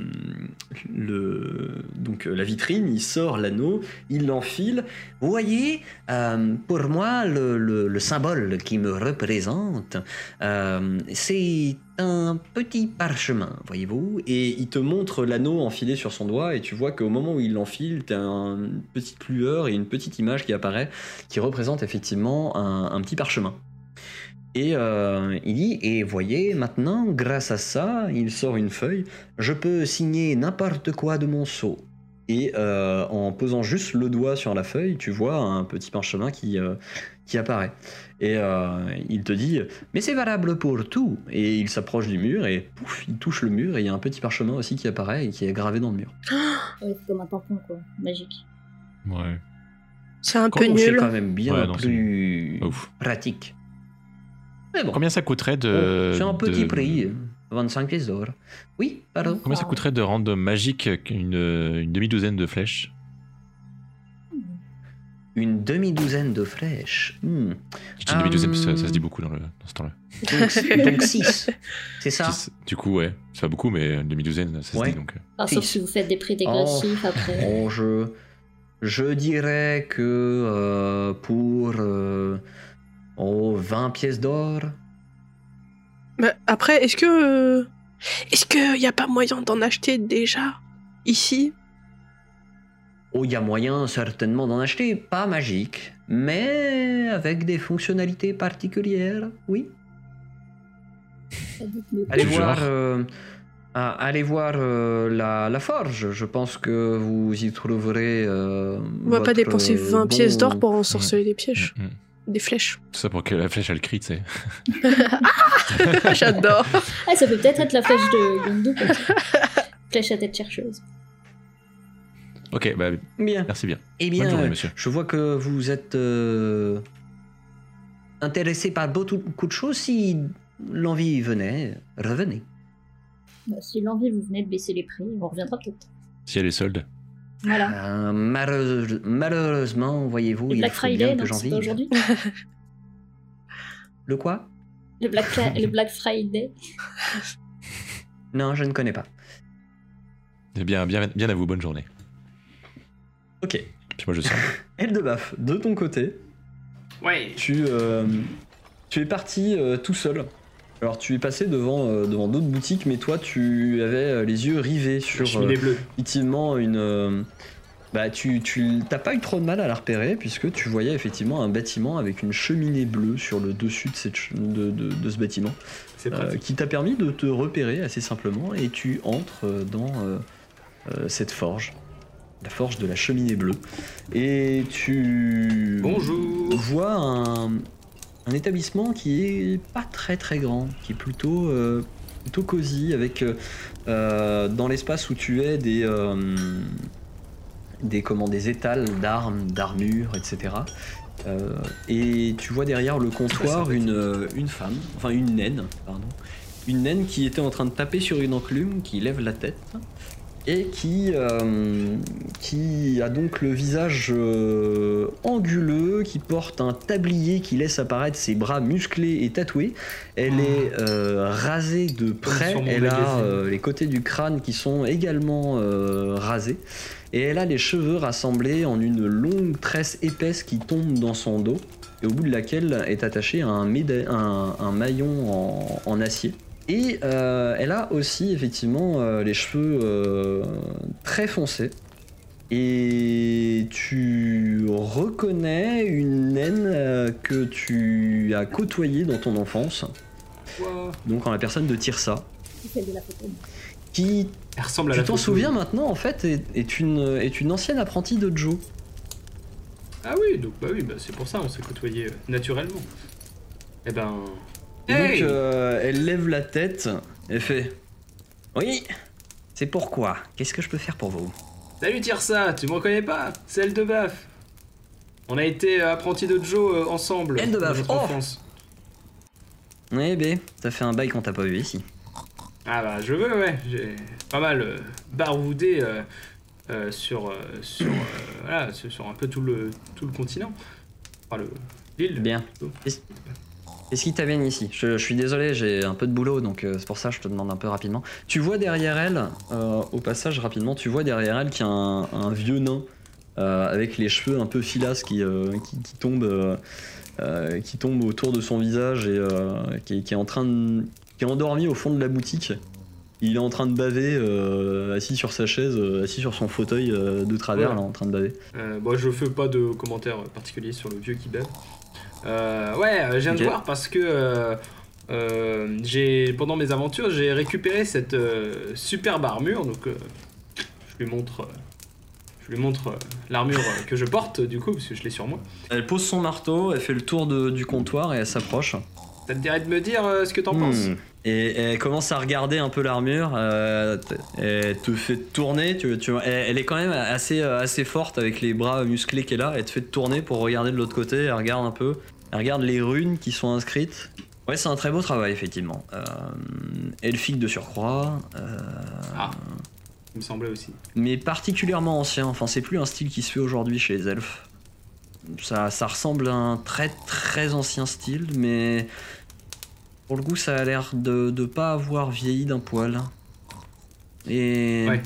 donc euh, la vitrine, il sort l'anneau, il l'enfile. Vous voyez, euh, pour moi, le, le- le symbole qui me représente, euh, c'est un petit parchemin, voyez-vous. Et il te montre l'anneau enfilé sur son doigt, et tu vois qu'au moment où il l'enfile, tu as une petite lueur et une petite image qui apparaît, qui représente effectivement un petit parchemin. Et euh, il dit, et voyez, maintenant, grâce à ça, il sort une feuille, je peux signer n'importe quoi de mon sceau. Et euh, en posant juste le doigt sur la feuille, tu vois un petit parchemin qui, euh, qui apparaît. Et euh, il te dit, mais c'est valable pour tout. Et il s'approche du mur et pouf, il touche le mur et il y a un petit parchemin aussi qui apparaît et qui est gravé dans le mur. Ouais, c'est comme un tampon, quoi. Magique. Ouais. C'est un peu Oh, c'est nul. quand même bien Ouais, non, plus pratique. Mais bon, Combien ça coûterait de. Oh, c'est un petit de- prix, 25 pièces d'or. Oui, pardon. Combien ça coûterait de rendre magique une, une demi-douzaine de flèches? Une demi-douzaine de flèches. Hmm. Je dis une demi-douzaine parce que ça, ça se dit Hum. beaucoup dans, le, dans ce temps-là. Donc 6. C'est ça? Six. Du coup, ouais, c'est pas beaucoup, mais une demi-douzaine, ça se dit donc. euh. Enfin, sauf si vous faites des prix dégressifs après. Bon, je, je dirais que euh, pour euh, oh, 20 pièces d'or. Mais après, est-ce que. euh, Est-ce qu'il n'y a pas moyen d'en acheter déjà Ici? Oh, il y a moyen certainement d'en acheter, pas magique, mais avec des fonctionnalités particulières, oui. Allez voir, euh, ah, allez voir euh, la, la forge. Je pense que vous y trouverez. euh, On va pas dépenser euh, 20 pièces d'or pour ensorceler des pièges. Mm, mm. Des flèches. Tout ça pour que la flèche elle crie, tu sais. J'adore. Ah, ça peut peut-être être la flèche de ça. Flèche à tête chercheuse. Ok, bah Bien. merci bien. Eh Bonne bien, journée, monsieur. je vois que vous êtes euh, intéressé par beaucoup de choses. Si l'envie venait, revenez. Bah, si l'envie vous venez de baisser les prix, on reviendra peut-être. Si elle est solde. Voilà. Euh, malheureuse- malheureusement, voyez-vous, Le il Black faut Friday, bien non, que j'en vive. aujourd'hui Le quoi? Le Black, Fri- le Black Friday. Non, je ne connais pas. Eh bien, bien, bien à vous, bonne journée. Ok. Puis moi je sors. Eldebaf, de ton côté, Ouais. tu, euh, tu es parti euh, tout seul. Alors tu es passé devant, euh, devant d'autres boutiques, mais toi tu avais euh, les yeux rivés sur euh, bleue. effectivement une... euh, bah tu, tu t'as pas eu trop de mal à la repérer puisque tu voyais effectivement un bâtiment avec une cheminée bleue sur le dessus de, cette de, de- de ce bâtiment qui t'a permis de te repérer assez simplement et tu entres dans cette forge, la forge de la cheminée bleue et tu Bonjour. vois un, un établissement qui est pas très très grand, qui est plutôt, euh, plutôt cosy, avec euh, euh, dans l'espace où tu es des, euh, des, comment, des étals d'armes, d'armures, etc. Et tu vois derrière le comptoir une, une femme, enfin une naine, pardon. Une naine qui était en train de taper sur une enclume, qui lève la tête et qui, euh, qui a donc le visage euh, anguleux, qui porte un tablier qui laisse apparaître ses bras musclés et tatoués. Elle est euh, rasée de près, elle a les côtés du crâne qui sont également rasés, et elle a les cheveux rassemblés en une longue tresse épaisse qui tombe dans son dos, et au bout de laquelle est attaché un, méda- un- un maillon en- en acier. Et euh, elle a aussi effectivement euh, les cheveux euh, très foncés. Et tu reconnais une naine euh, que tu as côtoyée dans ton enfance, Quoi donc en la personne de Tirsa, C'est celle de la photo. qui, Elle ressemble à tu la t'en souviens maintenant, en fait, est, est une, est une ancienne apprentie de Joe. Ah oui, donc bah oui, bah c'est pour ça, on s'est côtoyé naturellement. Eh ben. Et Hey donc, euh, elle lève la tête et fait Oui, c'est pourquoi? Qu'est-ce que je peux faire pour vous? Salut Tirsa, tu me reconnais pas? Celle de Baf. On a été euh, apprentis de Joe euh, ensemble. Elle de Baf, oh enfance. Eh ben, ça fait un bail qu'on t'a pas vu ici. Ah bah je veux, ouais. J'ai pas mal euh, baroudé euh, euh, sur, sur, voilà, sur, sur un peu tout le, tout le continent. Enfin, le l'île. Bien. plutôt. Qu'est-ce qui t'amène ici? Je, je suis désolé, j'ai un peu de boulot, donc euh, c'est pour ça que je te demande un peu rapidement. Tu vois derrière elle, euh, au passage rapidement, tu vois derrière elle qu'il y a un, un vieux nain euh, avec les cheveux un peu filasses qui, qui, qui tombent, qui tombent autour de son visage et qui, est- qui est en train de, qui est endormi au fond de la boutique. Il est en train de baver, euh, assis sur sa chaise, euh, assis sur son fauteuil euh, de travers, Ouais. là, en train de baver. Euh, moi, je fais pas de commentaires particuliers sur le vieux qui bave. Euh, ouais, euh, je viens de voir parce que euh, euh, j'ai pendant mes aventures, j'ai récupéré cette superbe armure. Donc, euh, je lui montre, je lui montre l'armure que je porte du coup, parce que je l'ai sur moi. Elle pose son marteau, elle fait le tour de- du comptoir et elle s'approche. Ça te dirait de me dire ce que t'en Hmm. penses? Et elle commence à regarder un peu l'armure, euh, elle te fait tourner, tu, tu, elle, elle est quand même assez, euh, assez forte avec les bras musclés qu'elle a, elle te fait tourner pour regarder de l'autre côté, elle regarde un peu, elle regarde les runes qui sont inscrites. Ouais, c'est un très beau travail, effectivement. Euh, elfique de surcroît, euh, Ah, il me semblait aussi. mais particulièrement ancien, enfin c'est plus un style qui se fait aujourd'hui chez les elfes. Ça, ça ressemble à un très très ancien style, mais pour le coup ça a l'air de, de pas avoir vieilli d'un poil. Et Ouais.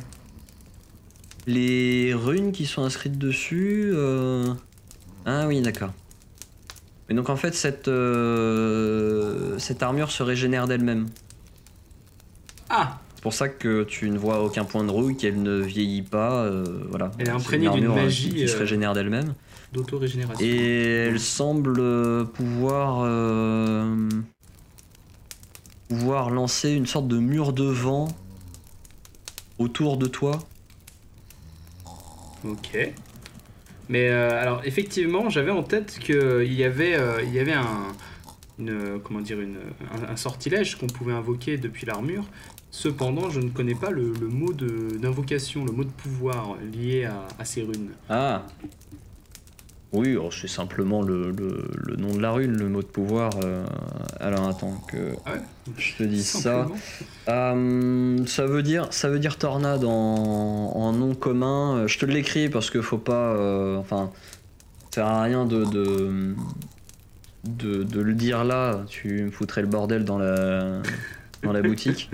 les runes qui sont inscrites dessus... euh, Ah oui d'accord. Mais donc en fait cette, euh, cette armure se régénère d'elle-même. Ah, C'est pour ça que tu ne vois aucun point de rouille, qu'elle ne vieillit pas. euh, voilà. Elle est imprégnée une d'une magie, qui, qui se régénère d'elle-même. d'auto-régénération. Et elle semble pouvoir pouvoir lancer une sorte de mur de vent autour de toi. Ok. Mais euh, alors effectivement, j'avais en tête qu'il y avait, euh, il y avait un, une, comment dire, une, un, un sortilège qu'on pouvait invoquer depuis l'armure. Cependant, je ne connais pas le, le mot de- d'invocation, le mot de pouvoir lié à, à ces runes. Ah. Oui, oh, c'est simplement le, le- le nom de la rune, le mot de pouvoir. euh, alors attends que Ah ouais je te dis ça. Euh, ça veut dire, ça veut dire tornade en, en nom commun. Euh, Je te l'écris parce que faut pas, euh, enfin, ça sert à rien de, de de de le dire là. Tu me foutrais le bordel dans la dans la boutique.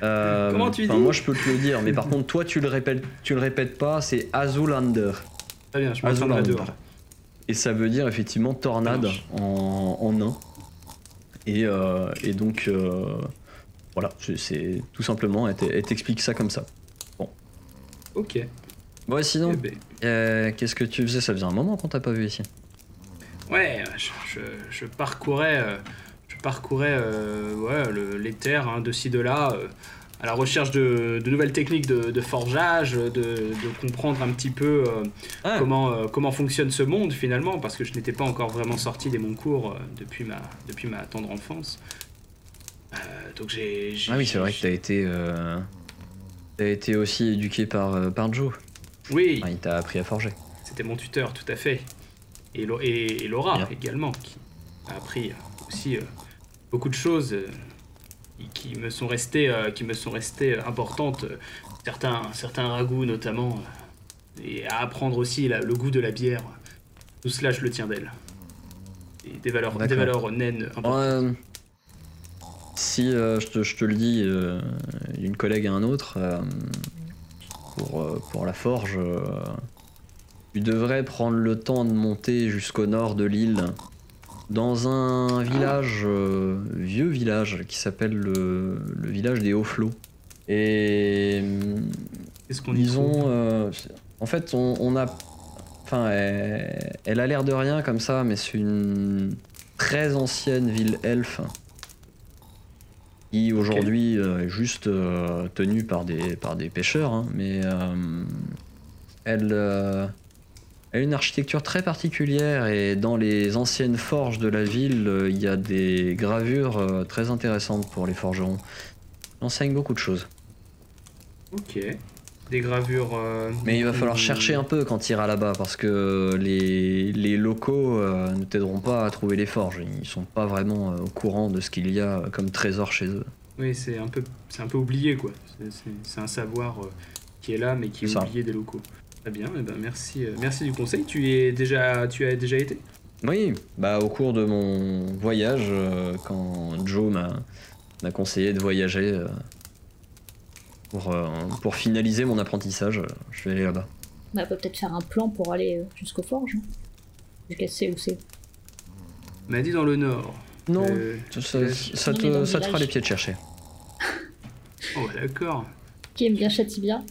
Comment tu dis Moi, je peux te le dire, mais par contre, toi, tu le répètes, tu le répètes pas. C'est Azulander. Très bien, je me. Et ça veut dire effectivement tornade en, en nain. Et, euh, et donc, euh, voilà, c'est- tout simplement, elle t'explique ça comme ça. Ok. Ouais, sinon, Eh ben, euh, qu'est-ce que tu faisais? Ça faisait un moment qu'on t'a pas vu ici. Ouais, je, je- je parcourais, je parcourais ouais, le- les terres hein, de ci de là, à la recherche de, de nouvelles techniques de, de forgeage, de, de comprendre un petit peu euh, Ah, comment, euh, comment fonctionne ce monde finalement, parce que je n'étais pas encore vraiment sorti des mon cours euh, depuis, ma, depuis ma tendre enfance. Donc j'ai. Ah oui, c'est vrai que t'as été, euh, t'as été aussi éduqué par, par Joe. Oui, Enfin, il t'a appris à forger. c'était mon tuteur, tout à fait. Et, et- et Laura Bien. également, qui a appris aussi beaucoup de choses qui- qui me sont restées, euh, qui me sont restées importantes. certains, certains ragoûts notamment, euh, et à apprendre aussi la- le goût de la bière. Tout cela, je le tiens d'elle. Des valeurs, des valeurs naines importantes. Euh, si euh, je, te, je te le dis d'une collègue à un autre, pour, pour la forge, tu devrais prendre le temps de monter jusqu'au nord de l'île, dans un village, euh, vieux village, qui s'appelle le, le village des Hauts-Flots. Et Qu'est-ce qu'on y ont. euh, En fait, on, on a. Enfin, elle, elle a l'air de rien comme ça, mais c'est une très ancienne ville elfe qui aujourd'hui euh, est juste tenue par des, par des pêcheurs, hein, mais elle a une architecture très particulière et dans les anciennes forges de la ville, euh, il y a des gravures euh, très intéressantes pour les forgerons. On enseigne beaucoup de choses. Ok. Des gravures. euh, Mais il va falloir chercher un peu quand tu iras là-bas parce que les, les locaux euh, ne t'aideront pas à trouver les forges. Ils sont pas vraiment euh, au courant de ce qu'il y a comme trésor chez eux. Oui, c'est un peu, c'est un peu oublié quoi. C'est- un savoir qui est là, mais qui est Ça. oublié des locaux. Très bien. eh ben merci, euh, merci du conseil. Tu y es déjà, tu as déjà été? Oui, bah au cours de mon voyage, euh, quand Joe m'a m'a conseillé de voyager euh, pour, euh, pour finaliser mon apprentissage, je vais aller là-bas. Bah, on peut peut-être faire un plan pour aller jusqu'aux forges. hein. Jusqu'à c'est où c'est. M'a dit dans le nord. Non, Euh, ça, te, le ça te fera les pieds de chercher. Oh bah, d'accord. Qui aime bien châtie bien.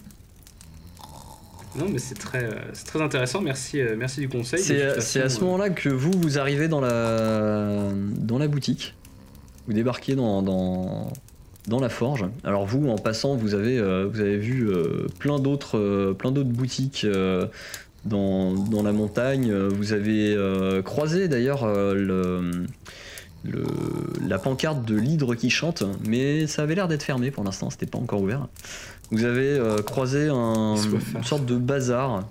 Non, mais c'est très, euh, c'est très intéressant. Merci, euh, merci du conseil. C'est c'est à ce euh, moment-là que vous, vous arrivez dans la, dans la boutique. Vous débarquez dans, dans, dans la forge. Alors vous, en passant, vous avez, euh, vous avez vu euh, plein d'autres euh, plein d'autres boutiques euh, dans, dans la montagne. Euh, Vous avez euh, croisé d'ailleurs euh, le, le- la pancarte de l'hydre qui chante, mais ça avait l'air d'être fermé pour l'instant, c'était pas encore ouvert. Vous avez euh, croisé un- une sorte de bazar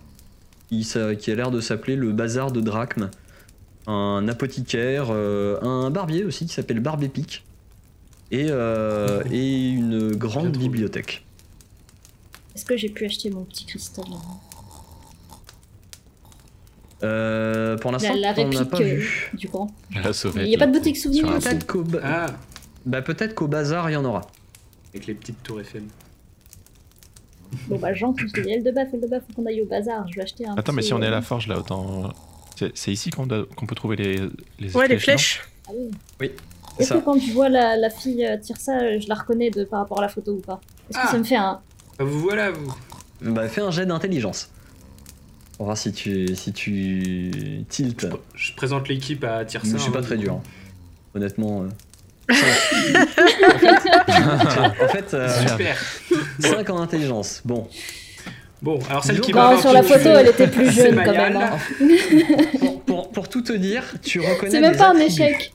qui, a l'air de s'appeler le bazar de Drachme. Un apothicaire, euh, un barbier aussi qui s'appelle Barbépic. Et, euh, et une grande bibliothèque. Est-ce que j'ai pu acheter mon petit cristal Euh, pour l'instant, La, la on n'a pas euh, vu. du grand. La sauvette. Il n'y a pas de boutique souvenir ici Peut-être qu'au ba- Ah, bah, peut-être qu'au bazar, il y en aura. avec les petites tours Eiffel. Bon bah j'entre, je dis elle de baf, elle de baf, faut qu'on aille au bazar, je vais acheter un Attends, mais si on est à euh, la forge là, autant. C'est ici qu'on peut trouver les, les Ouais, les flèches. Ah oui. Oui, Est-ce ça. que quand je vois la, la fille euh, tire ça, euh, je la reconnais de, par rapport à la photo ou pas? Est-ce que Ah. ça me fait un... Ah, vous voilà, vous. Bah, fais un jet d'intelligence. Pour voir si tu, si tu tiltes. Je présente l'équipe à Tirsa. Je suis pas hein. très dur. hein. Honnêtement. euh, cinq. en fait, euh, Super. 5 en intelligence. Bon, Bon, alors celle qui Non, sur la photo, elle était plus jeune quand même. hein. pour, pour- pour tout te dire, tu reconnais C'est même pas un échec.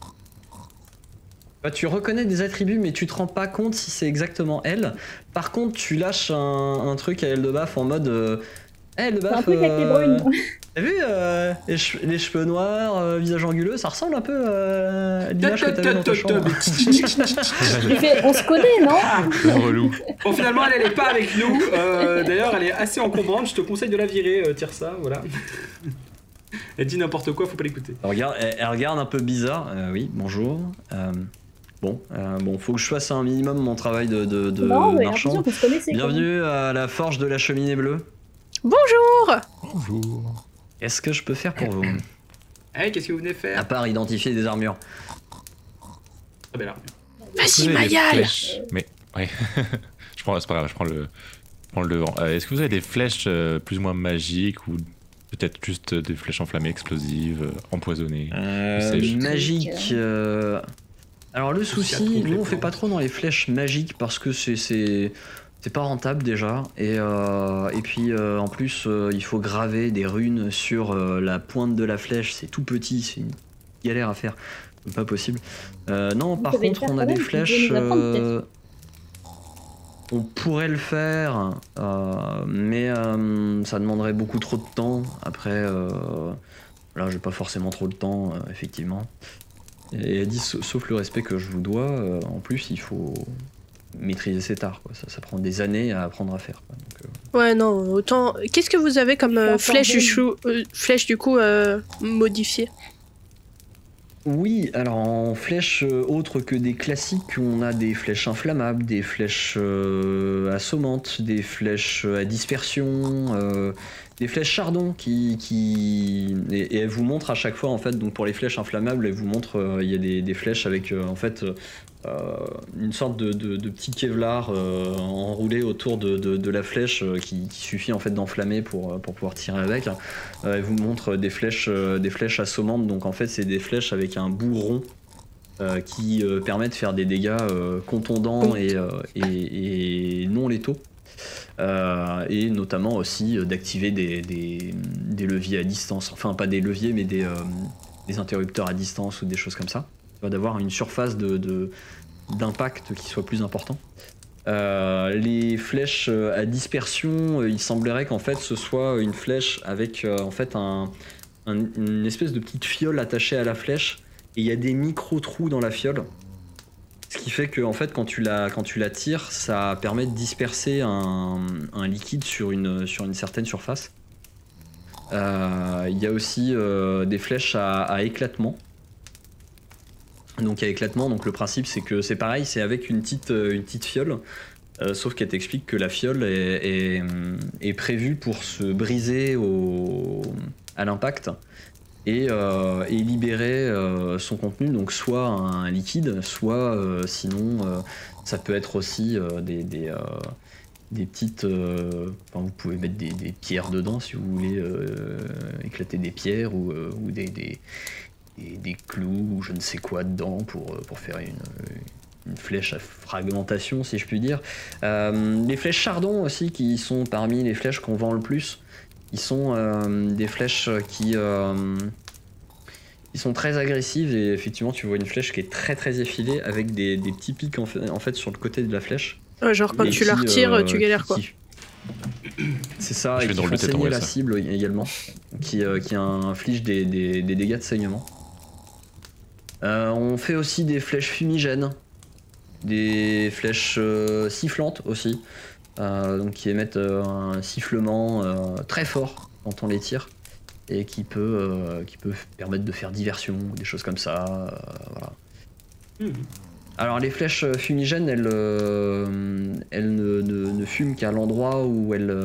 Bah, tu reconnais des attributs, mais tu te rends pas compte si c'est exactement elle. Par contre, tu lâches un, un truc à Eldebaf en mode. Euh, Eh, C'est un truc avec les euh, brunes. T'as vu euh, les, che- les cheveux noirs, euh, visage anguleux, ça ressemble un peu euh, à l'image que t'avais dans ta chambre. Fait, on se connaît, non C'est relou. Bon, finalement, elle, elle est pas avec nous. Euh, D'ailleurs, elle est assez encombrante. Je te conseille de la virer, euh, Tirsa. Voilà. elle dit n'importe quoi, faut pas l'écouter. Elle regarde, elle, elle regarde un peu bizarre. Euh, oui, bonjour. Euh, bon, euh, bon, faut que je fasse un minimum mon travail de, de, de Non, mais j'ai marchand. Bienvenue à la forge de la cheminée bleue. Bonjour Bonjour. Qu'est-ce que je peux faire pour vous Eh, qu'est-ce que vous venez À faire part identifier des armures. Ah, ben. Est-ce Vas-y, Mayal Mais ouais. je prends, c'est pas grave, je prends le, je prends le devant. Euh, Est-ce que vous avez des flèches euh, plus ou moins magiques ou peut-être juste des flèches enflammées, explosives, euh, empoisonnées Euh, sais-je. magique. euh, Alors le souci, nous on fait pas trop dans les flèches magiques parce que c'est c'est pas rentable déjà et euh, et puis euh, en plus euh, il faut graver des runes sur la pointe de la flèche. C'est tout petit, c'est une galère à faire. Pas possible. Non, Vous par contre on a des flèches. on pourrait le faire, mais ça demanderait beaucoup trop de temps. Après, là, j'ai pas forcément trop de temps, effectivement. Et elle dit, sa- sauf le respect que je vous dois, en plus, il faut maîtriser cet art. Quoi. Ça, ça prend des années à apprendre à faire. quoi. Donc, euh, Ouais, non, autant. Qu'est-ce que vous avez comme euh, flèche, du chou... euh, flèche du coup euh, modifiée? Oui, alors en flèches euh, autres que des classiques, on a des flèches inflammables, des flèches euh, assommantes, des flèches à dispersion, euh, des flèches chardon qui, qui et, et elle vous montre à chaque fois en fait donc pour les flèches inflammables elle vous montre euh, il y a des, des flèches avec euh, en fait euh, une sorte de, de, de petit kevlar euh, enroulé autour de, la flèche euh, qui, qui suffit en fait d'enflammer pour, euh, pour pouvoir tirer avec. Euh, elle vous montre des flèches euh, des flèches assommantes donc en fait c'est des flèches avec un bout rond euh, qui euh, permet de faire des dégâts euh, contondants et, euh, et- et non létaux. Euh, et notamment aussi euh, d'activer des, des- des leviers à distance. Enfin, pas des leviers, mais des, euh, des interrupteurs à distance ou des choses comme ça. D'avoir une surface de- d'impact qui soit plus important. Euh, les flèches euh, à dispersion, euh, il semblerait qu'en fait ce soit une flèche avec en fait un, un- une espèce de petite fiole attachée à la flèche et il y a des micro trous dans la fiole. Ce qui fait que en fait quand tu la quand tu la tires, ça permet de disperser un, liquide sur une sur une certaine surface. Il y a aussi des flèches à éclatement. Donc à éclatement, le principe c'est que c'est pareil, c'est avec une petite euh, fiole. euh, sauf qu'elle t'explique que la fiole est, prévue pour se briser à l'impact et, euh, libérer son contenu, donc soit un liquide, soit sinon ça peut être aussi des, des, petites. enfin, vous pouvez mettre des, pierres dedans si vous voulez éclater des pierres ou, ou des, des, des- clous ou je ne sais quoi dedans pour, euh, pour faire une. une flèche à fragmentation, si je puis dire. Euh, les flèches chardon aussi, qui sont parmi les flèches qu'on vend le plus. Ils sont euh, des flèches qui, euh, qui sont très agressives et effectivement tu vois une flèche qui est très très effilée avec des, des petits pics en fait, en fait sur le côté de la flèche. Ouais, genre quand Et tu la retires, euh, tu galères qui- quoi. qui- C'est ça, Je et qui font saigner la ça. cible également, qui, euh, qui inflige des, des- des dégâts de saignement. Euh, on fait aussi des flèches fumigènes, des flèches euh, sifflantes aussi, euh, donc qui émettent un sifflement très fort quand on les tire et qui peut, qui peut permettre de faire diversion, des choses comme ça. voilà. Mhm. Alors les flèches fumigènes, elles, elles ne, ne- ne fument qu'à l'endroit où elles,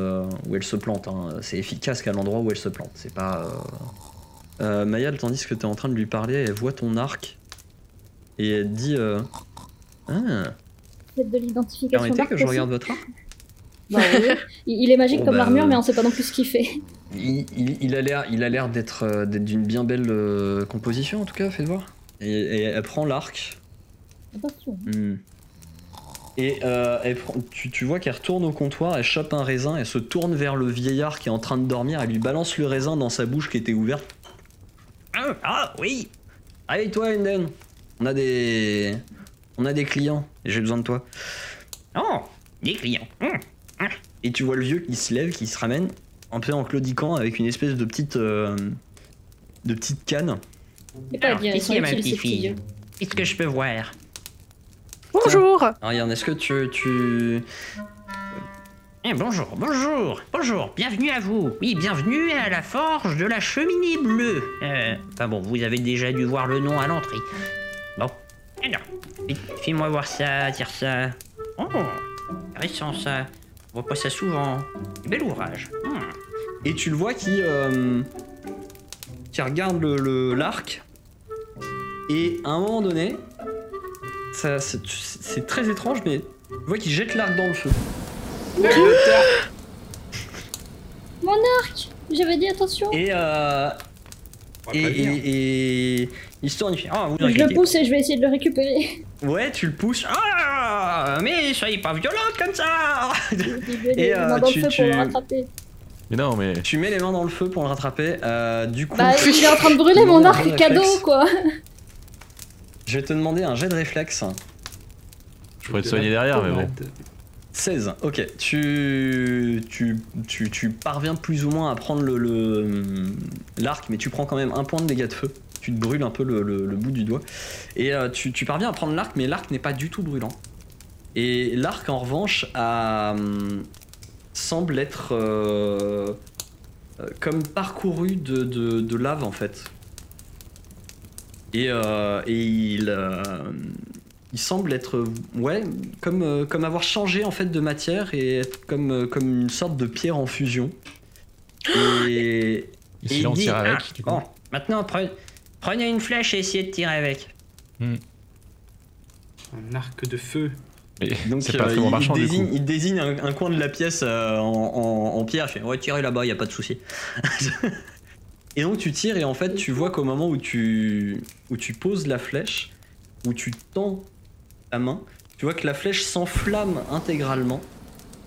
où elles se plantent. hein. C'est efficace qu'à l'endroit où elles se plantent. C'est pas. Euh... Mayal, tandis que tu es en train de lui parler, elle voit ton arc et elle te dit euh, Ah, de l'identification permettez d'arc que je aussi. regarde votre arc Bah oui. il, est magique Bon, comme bah, l'armure, euh, mais on sait pas non plus ce qu'il fait. Il, il- il a l'air, d'être, euh, d'être d'une bien belle euh, composition en tout cas, faites voir. Et, et elle prend l'arc. Attention. Hmm. Et euh, elle tu, tu vois qu'elle retourne au comptoir, elle chope un raisin, elle se tourne vers le vieillard qui est en train de dormir, elle lui balance le raisin dans sa bouche qui était ouverte. Ah, ah, oui Allez toi Enden On a des... On a des clients, et j'ai besoin de toi. Oh Des clients hum. Et tu vois le vieux qui se lève, qui se ramène, un peu en claudiquant avec une espèce de petite... euh, de petite canne. Et pas ils sont utiles, ces petits vieux. Qu'est-ce que je peux voir? Bonjour Regarde, est-ce que tu... tu... Eh, bonjour, bonjour, bonjour, bienvenue à vous. Oui, bienvenue à la forge de la cheminée bleue. Euh, enfin bon, vous avez déjà dû voir le nom à l'entrée. Bon, alors, fais- fais-moi voir ça, tire ça. Oh, intéressant ça. On voit pas ça souvent. Bel ouvrage. Hmm. Et tu le vois qui, euh, qui regarde le- l'arc. Et à un moment donné, c'est très étrange, mais tu vois qu'il jette l'arc dans le feu. Mon arc J'avais dit attention. Et, euh, et, et, et il se tourne, il fait Ah, vous je le pousse et je vais essayer de le récupérer. Ouais, tu le pousses. Ah, mais soyez pas violente comme ça Et, les euh, mains dans tu- le feu tu- pour le rattraper. Mais non, mais. Tu mets les mains dans le feu pour le rattraper. Euh, du coup, Bah, il est en train de brûler mon arc cadeau, quoi. je vais te demander un jet de réflexe. Je pourrais te soigner derrière, mais bon. 16, ok. Tu, tu, tu, tu parviens plus ou moins à prendre le, le- l'arc, mais tu prends quand même un point de dégâts de feu. Tu te brûles un peu le, bout du doigt. Et euh, tu, tu parviens à prendre l'arc, mais l'arc n'est pas du tout brûlant. Et l'arc, en revanche, a, hum, semble être euh, euh, comme parcouru de, de- de lave, en fait. Et, euh, et il, euh, il semble être ouais comme euh, comme avoir changé en fait de matière et être comme euh, comme une sorte de pierre en fusion Et, Et si il dit, tire avec, Ah, du coup. bon, maintenant pre- prenez une flèche et essayez de tirer avec. Un arc de feu. Mais donc pas euh, il, marchand, désigne, il désigne un, un coin de la pièce euh, en, en- en pierre. Il fait Ouais, tirez là-bas, il a pas de souci. et donc tu tires et en fait tu vois qu'au moment où tu, où tu poses la flèche, où tu tends ta main, tu vois que la flèche s'enflamme intégralement.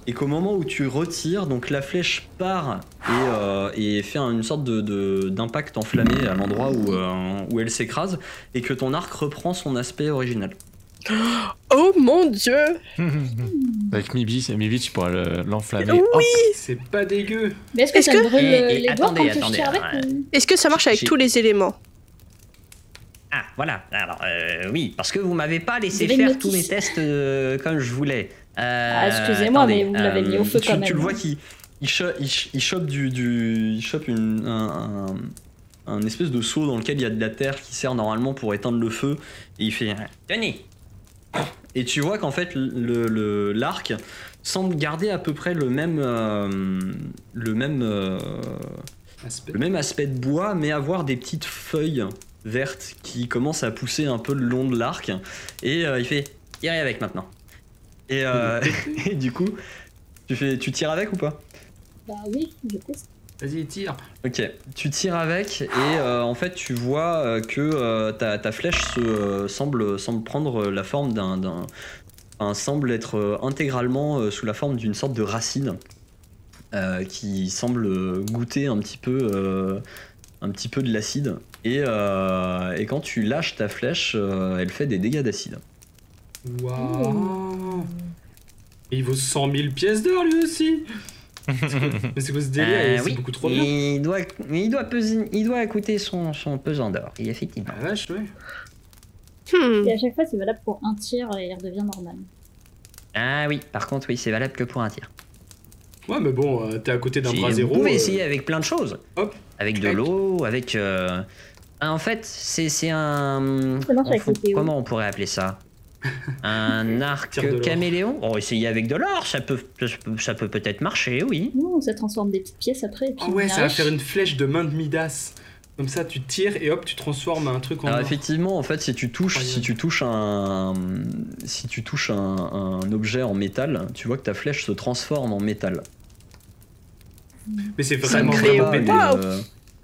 Et qu'au moment où tu retires, donc la flèche part et, euh, et fait une sorte de- de- d'impact enflammé à l'endroit où, euh, où elle s'écrase, et que ton arc reprend son aspect original. Oh mon dieu Avec Mibi, Mibi, tu pourras le- l'enflammer. Oui. Hop. C'est pas dégueu. Mais est-ce que Est-ce ça que- me brûle Et- et les doigts attendez, quand je attendez, tire avec ou- Est-ce que ça marche avec tous les éléments? Ah, voilà. Alors, euh, oui, parce que vous m'avez pas laissé faire tous mes tests euh, comme je voulais. Euh, Ah, excusez-moi, mais vous l'avez mis au feu tu, quand tu même, le vois hein. qu'il il cho- il ch- il chope du, du- il chope une, un, un- un espèce de seau dans lequel il y a de la terre qui sert normalement pour éteindre le feu et il fait Tenez. et tu vois qu'en fait le le- l'arc semble garder à peu près le même euh, le même euh, Aspect. le même aspect de bois mais avoir des petites feuilles vertes qui commencent à pousser un peu le long de l'arc et euh, il fait tirez avec maintenant et, euh, et du coup tu fais tu tires avec ou pas? Bah oui, je teste. Vas-y, tire. Ok, tu tires avec et euh, en fait tu vois euh, que euh, ta, ta flèche se, euh, semble, semble prendre la forme d'un... d'un- enfin, semble être intégralement euh, sous la forme d'une sorte de racine euh, qui semble goûter un petit peu, euh, un petit peu de l'acide. Et, euh, et quand tu lâches ta flèche, euh, elle fait des dégâts d'acide. Waouh. Il vaut 100 000 pièces d'or lui aussi. Mais c'est quoi ce délire Euh, C'est oui, beaucoup trop bien. il doit, il doit, peser- il doit coûter son, son pesant d'or, et effectivement. Ah vache, ouais. Hmm. Et à chaque fois, c'est valable pour un tir et il redevient normal. Ah oui, par contre, oui, c'est valable que pour un tir. Ouais, mais bon, euh, t'es à côté d'un bras Vous zéro. pouvez euh, essayer avec plein de choses. hop, Avec de l'eau, avec. euh, ah, En fait, c'est c'est un. Comment on pourrait appeler ça? Un arc caméléon? Oh, essayez avec de l'or, ça peut ça peut- peut-être marcher, oui. Non, ça transforme des petites pièces après. Et puis Ah ouais, on ça va faire une flèche de main de Midas. Comme ça, tu tires et hop, tu transformes un truc en Alors or. effectivement, en fait, si tu touches, si tu touches un, si tu touches un, un objet en métal, tu vois que ta flèche se transforme en métal. Mais c'est Ça vraiment vraiment pété. Waouh. euh,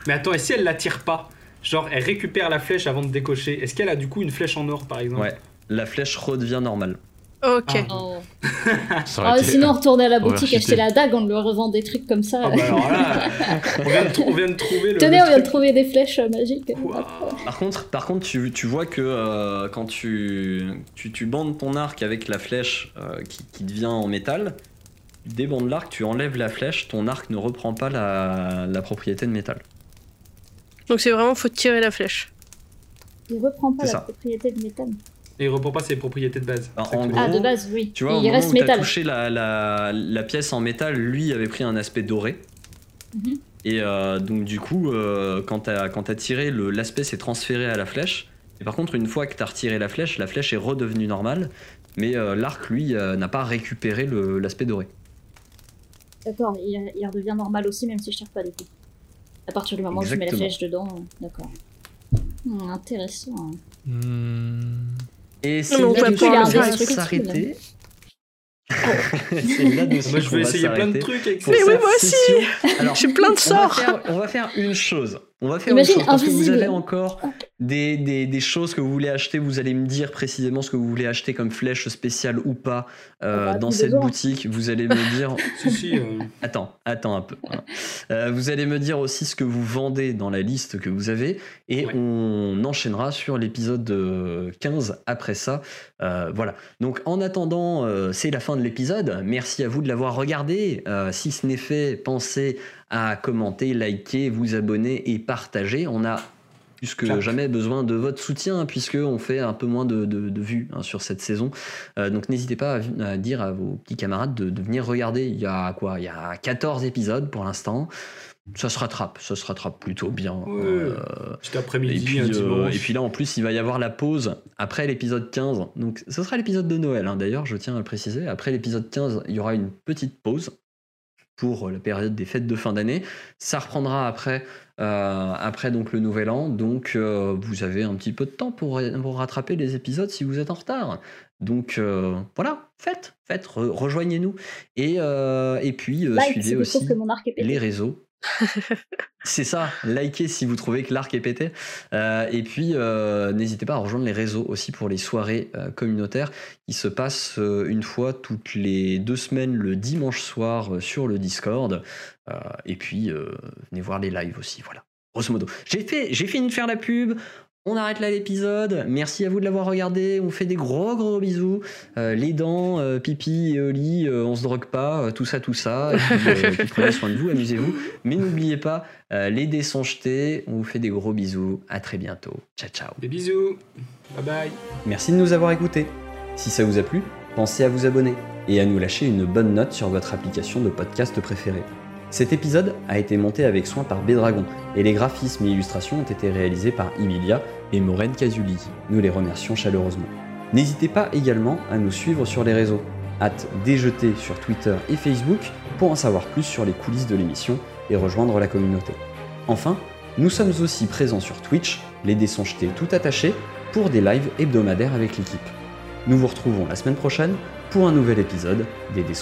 Mais attends, et si elle la tire pas Genre, elle récupère la flèche avant de décocher. Est-ce qu'elle a du coup une flèche en or par exemple? Ouais, la flèche redevient normale. Ok. Ah. Oh. Ah, été- sinon, retourner à la boutique, acheter la dague, on lui revend des trucs comme ça. Ah bah alors là, on vient de, tr- on vient de trouver le. Tenez, le on vient de trouver des flèches euh, magiques. Par contre, par contre, tu, tu vois que euh, quand tu, tu, tu bandes ton arc avec la flèche euh, qui, qui devient en métal, tu débandes l'arc, tu enlèves la flèche, ton arc ne reprend pas la, la propriété de métal. Donc c'est vraiment faut tirer la flèche. Il reprend pas la ça. propriété de métal. Et il reprend pas ses propriétés de base. C'est en gros, Ah, de base, oui. Tu vois, au il moment reste où tu as touché la, la, la pièce en métal, lui avait pris un aspect doré. Mhm. Et euh, donc du coup, euh, quand tu as, tiré, le- l'aspect s'est transféré à la flèche. Et par contre, une fois que tu as retiré la flèche, la flèche est redevenue normale. Mais euh, l'arc, lui, euh, n'a pas récupéré le- l'aspect doré. D'accord, il, il redevient normal aussi, même si je tire pas du coup. À partir du moment où je mets la flèche dedans, d'accord. Hmm, intéressant. Hmm. Et c'est on là dessus le faire va s'arrêter. c'est là-dessus Moi, je vais va essayer plein de s'arrêter trucs avec. Mais oui, moi aussi. J'ai plein de on va, sorts. faire, on va faire une chose. On va faire Imagine une chose parce que vous avez encore des, des, des choses que vous voulez acheter. Vous allez me dire précisément ce que vous voulez acheter comme flèche spéciale ou pas euh, dans cette besoin. boutique. Vous allez me dire. Si, si, euh, Attends, attends un peu. hein. Euh, vous allez me dire aussi ce que vous vendez dans la liste que vous avez et Ouais. on enchaînera sur l'épisode euh, 15 après ça. Euh, voilà. Donc en attendant, euh, c'est la fin de l'épisode. Merci à vous de l'avoir regardé. Euh, si ce n'est fait, pensez à commenter, liker, vous abonner et partager. On a plus que jamais besoin de votre soutien puisque on fait un peu moins de, de- de vues hein, sur cette saison. Euh, donc n'hésitez pas à, à dire à vos petits camarades de, de venir regarder. Il y a quoi? Il y a 14 épisodes pour l'instant. Ça se rattrape, ça se rattrape plutôt bien. Ouais. Euh, Cet et, après-midi, puis, un euh, et puis là, en plus, il va y avoir la pause après l'épisode 15. Donc, ce sera l'épisode de Noël, hein, d'ailleurs, je tiens à le préciser. Après l'épisode 15, il y aura une petite pause pour la période des fêtes de fin d'année. Ça reprendra après, euh, après donc le nouvel an, donc euh, vous avez un petit peu de temps pour, pour rattraper les épisodes si vous êtes en retard. Donc euh, voilà, faites, faites, re- rejoignez-nous et, euh, et puis euh, suivez aussi que mon les réseaux. C'est ça, likez si vous trouvez que l'arc est pété. Euh, et puis, euh, n'hésitez pas à rejoindre les réseaux aussi pour les soirées euh, communautaires qui se passent une fois toutes les deux semaines le dimanche soir sur le Discord. Et puis, venez voir les lives aussi. Voilà, grosso modo. J'ai fini de faire la pub. On arrête là l'épisode. Merci à vous de l'avoir regardé. On fait des gros gros bisous. Euh, les dents, euh, pipi et Oli, euh, on se drogue pas, euh, tout ça, tout ça. Et puis, euh, puis prenez soin de vous, amusez-vous. Mais n'oubliez pas, euh, les dés sont jetés. On vous fait des gros bisous. À très bientôt. Ciao, ciao. Des bisous. Bye bye. Merci de nous avoir écoutés. Si ça vous a plu, pensez à vous abonner et à nous lâcher une bonne note sur votre application de podcast préférée. Cet épisode a été monté avec soin par Bédragon et les graphismes et illustrations ont été réalisés par Emilia et Maureen Casuli. Nous les remercions chaleureusement. N'hésitez pas également à nous suivre sur les réseaux. Hâte déjeter sur Twitter et Facebook pour en savoir plus sur les coulisses de l'émission et rejoindre la communauté. Enfin, nous sommes aussi présents sur Twitch, les dés tout attachés, pour des lives hebdomadaires avec l'équipe. Nous vous retrouvons la semaine prochaine pour un nouvel épisode des dés.